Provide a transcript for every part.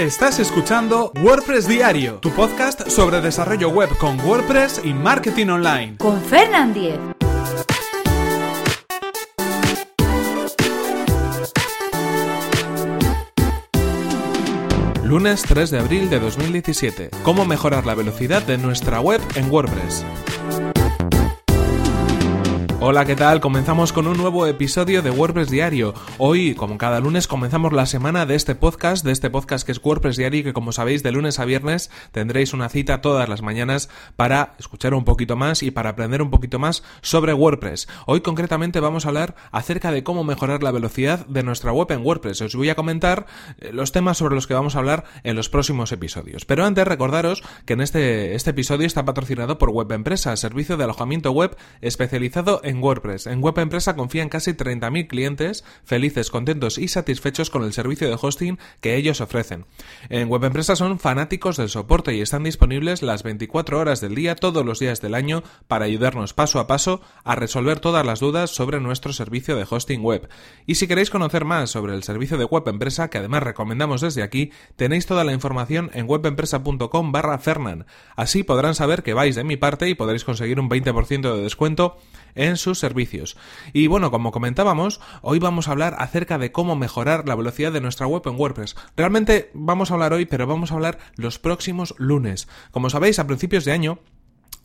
Estás escuchando WordPress Diario, tu podcast sobre desarrollo web con WordPress y marketing online. Con Fernand Diez. Lunes 3 de abril de 2017. ¿Cómo mejorar la velocidad de nuestra web en WordPress? Hola, ¿qué tal? Comenzamos con un nuevo episodio de WordPress Diario. Hoy, como cada lunes, comenzamos la semana de este podcast, de este podcast que es WordPress Diario y que como sabéis de lunes a viernes tendréis una cita todas las mañanas para escuchar un poquito más y para aprender un poquito más sobre WordPress. Hoy concretamente vamos a hablar acerca de cómo mejorar la velocidad de nuestra web en WordPress. Os voy a comentar eh, los temas sobre los que vamos a hablar en los próximos episodios. Pero antes recordaros que en este, este episodio está patrocinado por Web Empresa, servicio de alojamiento web especializado en en WordPress. En Web Empresa confían casi 30.000 clientes felices, contentos y satisfechos con el servicio de hosting que ellos ofrecen. En Web Empresa son fanáticos del soporte y están disponibles las 24 horas del día, todos los días del año, para ayudarnos paso a paso a resolver todas las dudas sobre nuestro servicio de hosting web. Y si queréis conocer más sobre el servicio de Web Empresa, que además recomendamos desde aquí, tenéis toda la información en webempresa.com barra Fernan. Así podrán saber que vais de mi parte y podréis conseguir un 20% de descuento en sus servicios. Y bueno, como comentábamos, hoy vamos a hablar acerca de cómo mejorar la velocidad de nuestra web en WordPress. Realmente vamos a hablar hoy, pero vamos a hablar los próximos lunes. Como sabéis, a principios de año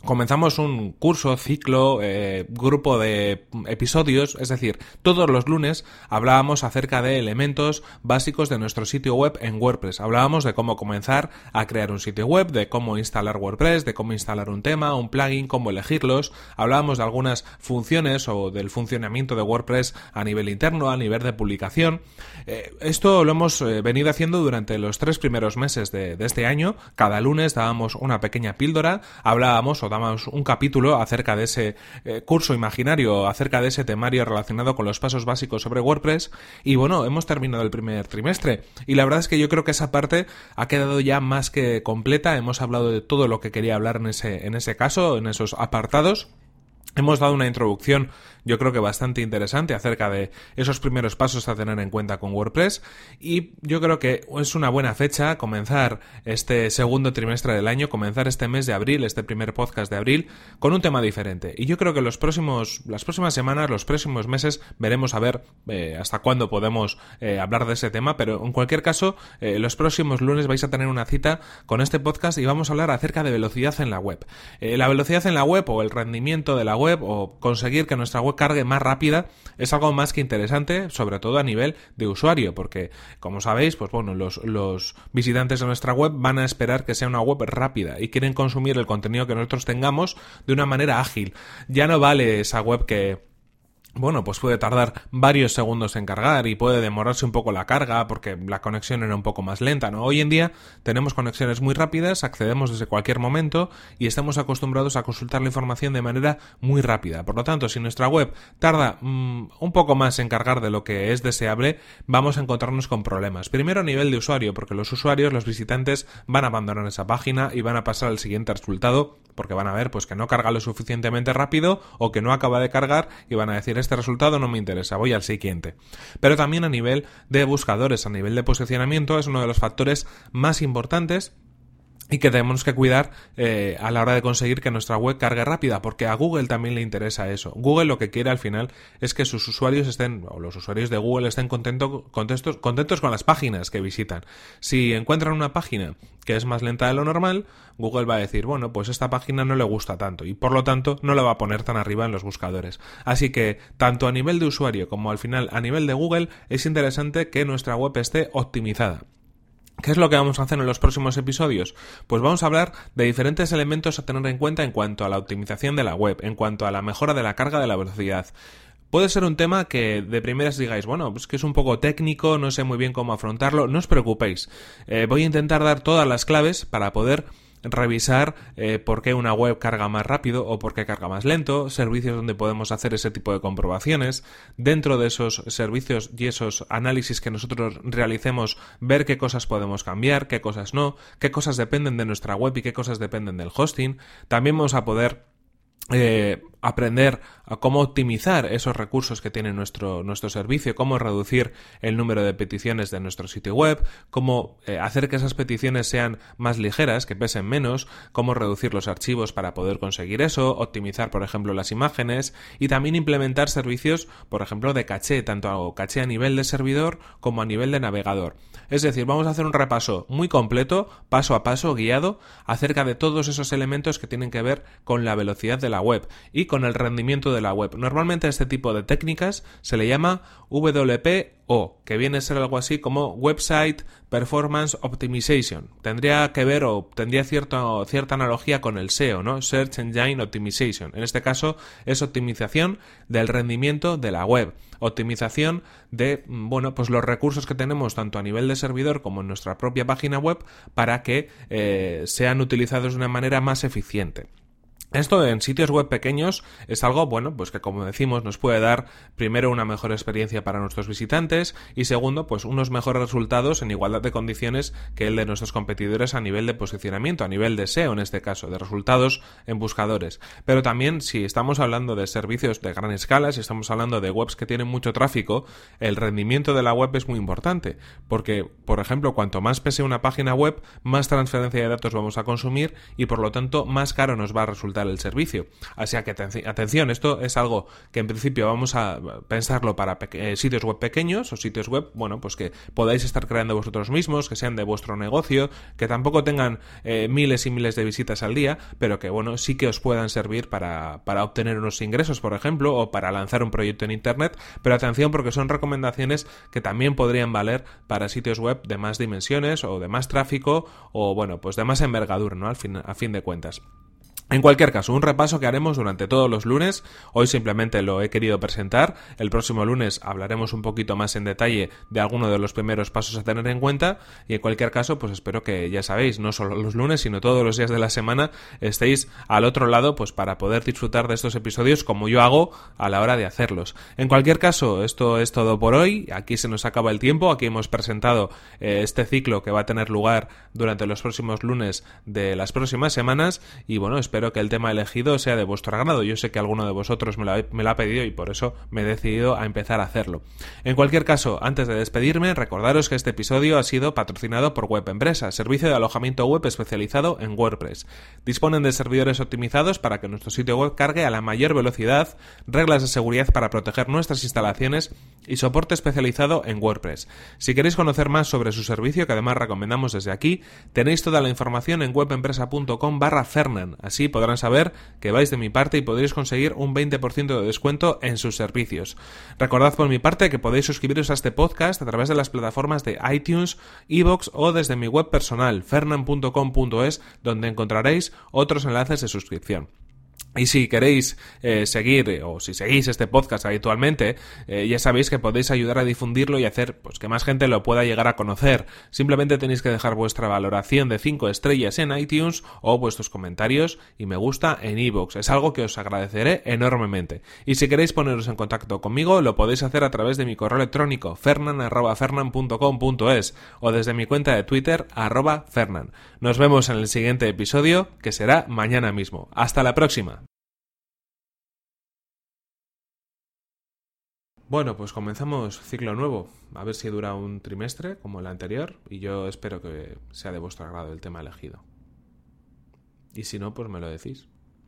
comenzamos un curso, ciclo, eh, grupo de episodios, es decir, todos los lunes hablábamos acerca de elementos básicos de nuestro sitio web en WordPress. Hablábamos de cómo comenzar a crear un sitio web, de cómo instalar WordPress, de cómo instalar un tema, un plugin, cómo elegirlos. Hablábamos de algunas funciones o del funcionamiento de WordPress a nivel interno, a nivel de publicación. Eh, esto lo hemos eh, venido haciendo durante los tres primeros meses de, este año. Cada lunes dábamos una pequeña píldora, hablábamos o un capítulo acerca de ese eh, curso imaginario, acerca de ese temario relacionado con los pasos básicos sobre WordPress. Y bueno, hemos terminado el primer trimestre. Y la verdad es que yo creo que esa parte ha quedado ya más que completa. Hemos hablado de todo lo que quería hablar en ese, en ese caso, en esos apartados. Hemos dado una introducción yo creo que bastante interesante acerca de esos primeros pasos a tener en cuenta con WordPress y yo creo que es una buena fecha comenzar este segundo trimestre del año, comenzar este mes de abril, este primer podcast de abril con un tema diferente. Y yo creo que los próximos, las próximas semanas, los próximos meses veremos a ver eh, hasta cuándo podemos eh, hablar de ese tema, pero en cualquier caso, eh, los próximos lunes vais a tener una cita con este podcast y vamos a hablar acerca de velocidad en la web. la velocidad en la web o el rendimiento de la web o conseguir que nuestra web cargue más rápida es algo más que interesante, sobre todo a nivel de usuario, porque como sabéis, pues bueno, los, los visitantes de nuestra web van a esperar que sea una web rápida y quieren consumir el contenido que nosotros tengamos de una manera ágil. Ya no vale esa web que bueno, pues puede tardar varios segundos en cargar y puede demorarse un poco la carga porque la conexión era un poco más lenta, ¿no? Hoy en día tenemos conexiones muy rápidas, accedemos desde cualquier momento y estamos acostumbrados a consultar la información de manera muy rápida. Por lo tanto, si nuestra web tarda mm, un poco más en cargar de lo que es deseable, vamos a encontrarnos con problemas. Primero a nivel de usuario, porque los usuarios, los visitantes van a abandonar esa página y van a pasar al siguiente resultado porque van a ver pues que no carga lo suficientemente rápido o que no acaba de cargar y van a decir este resultado no me interesa, voy al siguiente. Pero también a nivel de buscadores, a nivel de posicionamiento es uno de los factores más importantes y que tenemos que cuidar eh, a la hora de conseguir que nuestra web cargue rápida, porque a Google también le interesa eso. Google lo que quiere al final es que sus usuarios estén, o los usuarios de Google estén contentos, contentos con las páginas que visitan. Si encuentran una página que es más lenta de lo normal, Google va a decir, bueno, pues esta página no le gusta tanto y por lo tanto no la va a poner tan arriba en los buscadores. Así que tanto a nivel de usuario como al final a nivel de Google es interesante que nuestra web esté optimizada. ¿Qué es lo que vamos a hacer en los próximos episodios? Pues vamos a hablar de diferentes elementos a tener en cuenta en cuanto a la optimización de la web, en cuanto a la mejora de la carga de la velocidad. Puede ser un tema que de primeras digáis, bueno, pues que es un poco técnico, no sé muy bien cómo afrontarlo, no os preocupéis. Eh, voy a intentar dar todas las claves para poder revisar eh, por qué una web carga más rápido o por qué carga más lento, servicios donde podemos hacer ese tipo de comprobaciones, dentro de esos servicios y esos análisis que nosotros realicemos, ver qué cosas podemos cambiar, qué cosas no, qué cosas dependen de nuestra web y qué cosas dependen del hosting. También vamos a poder eh, aprender a cómo optimizar esos recursos que tiene nuestro, nuestro servicio, cómo reducir el número de peticiones de nuestro sitio web, cómo eh, hacer que esas peticiones sean más ligeras, que pesen menos, cómo reducir los archivos para poder conseguir eso, optimizar, por ejemplo, las imágenes y también implementar servicios, por ejemplo, de caché, tanto caché a nivel de servidor como a nivel de navegador. Es decir, vamos a hacer un repaso muy completo, paso a paso, guiado, acerca de todos esos elementos que tienen que ver con la velocidad de la web y con el rendimiento de la web. Normalmente este tipo de técnicas se le llama WPO, que viene a ser algo así como Website Performance Optimization. Tendría que ver o tendría cierta, cierta analogía con el SEO, ¿no? Search Engine Optimization. En este caso es optimización del rendimiento de la web. Optimización de, mm, bueno, pues los recursos que tenemos tanto a nivel de servidor como en nuestra propia página web para que eh, sean utilizados de una manera más eficiente. Esto en sitios web pequeños es algo, bueno, pues que como decimos nos puede dar primero una mejor experiencia para nuestros visitantes y segundo, pues unos mejores resultados en igualdad de condiciones que el de nuestros competidores a nivel de posicionamiento, a nivel de SEO en este caso, de resultados en buscadores. Pero también si estamos hablando de servicios de gran escala, si estamos hablando de webs que tienen mucho tráfico, el rendimiento de la web es muy importante, porque, por ejemplo, cuanto más pese una página web, más transferencia de datos vamos a consumir y por lo tanto más caro nos va a resultar el servicio. Así que atención, esto es algo que en principio vamos a pensarlo para eh, sitios web pequeños o sitios web, bueno, pues que podáis estar creando vosotros mismos, que sean de vuestro negocio, que tampoco tengan eh, miles y miles de visitas al día, pero que, bueno, sí que os puedan servir para, para obtener unos ingresos, por ejemplo, o para lanzar un proyecto en Internet. Pero atención porque son recomendaciones que también podrían valer para sitios web de más dimensiones o de más tráfico o, bueno, pues de más envergadura, ¿no? Al fin, a fin de cuentas. En cualquier caso, un repaso que haremos durante todos los lunes. Hoy simplemente lo he querido presentar. El próximo lunes hablaremos un poquito más en detalle de alguno de los primeros pasos a tener en cuenta. Y en cualquier caso, pues espero que ya sabéis, no solo los lunes, sino todos los días de la semana estéis al otro lado, pues para poder disfrutar de estos episodios como yo hago a la hora de hacerlos. En cualquier caso, esto es todo por hoy. Aquí se nos acaba el tiempo. Aquí hemos presentado eh, este ciclo que va a tener lugar durante los próximos lunes de las próximas semanas. Y bueno, espero espero que el tema elegido sea de vuestro agrado. Yo sé que alguno de vosotros me lo, ha pedido y por eso me he decidido a empezar a hacerlo. En cualquier caso, antes de despedirme, recordaros que este episodio ha sido patrocinado por Web Empresa, servicio de alojamiento web especializado en WordPress. Disponen de servidores optimizados para que nuestro sitio web cargue a la mayor velocidad, reglas de seguridad para proteger nuestras instalaciones y soporte especializado en WordPress. Si queréis conocer más sobre su servicio, que además recomendamos desde aquí, tenéis toda la información en webempresa.com barra Fernan. Así podrán saber que vais de mi parte y podréis conseguir un 20% de descuento en sus servicios. Recordad por mi parte que podéis suscribiros a este podcast a través de las plataformas de iTunes, Evox o desde mi web personal fernan.com.es donde encontraréis otros enlaces de suscripción. Y si queréis eh, seguir eh, o si seguís este podcast habitualmente, eh, ya sabéis que podéis ayudar a difundirlo y hacer pues que más gente lo pueda llegar a conocer. Simplemente tenéis que dejar vuestra valoración de 5 estrellas en iTunes o vuestros comentarios y me gusta en iVoox. Es algo que os agradeceré enormemente. Y si queréis poneros en contacto conmigo, lo podéis hacer a través de mi correo electrónico fernan@fernan.com.es o desde mi cuenta de Twitter arroba fernan. Nos vemos en el siguiente episodio que será mañana mismo. Hasta la próxima. Bueno, pues comenzamos ciclo nuevo. A ver si dura un trimestre como el anterior y yo espero que sea de vuestro agrado el tema elegido. Y si no, pues me lo decís.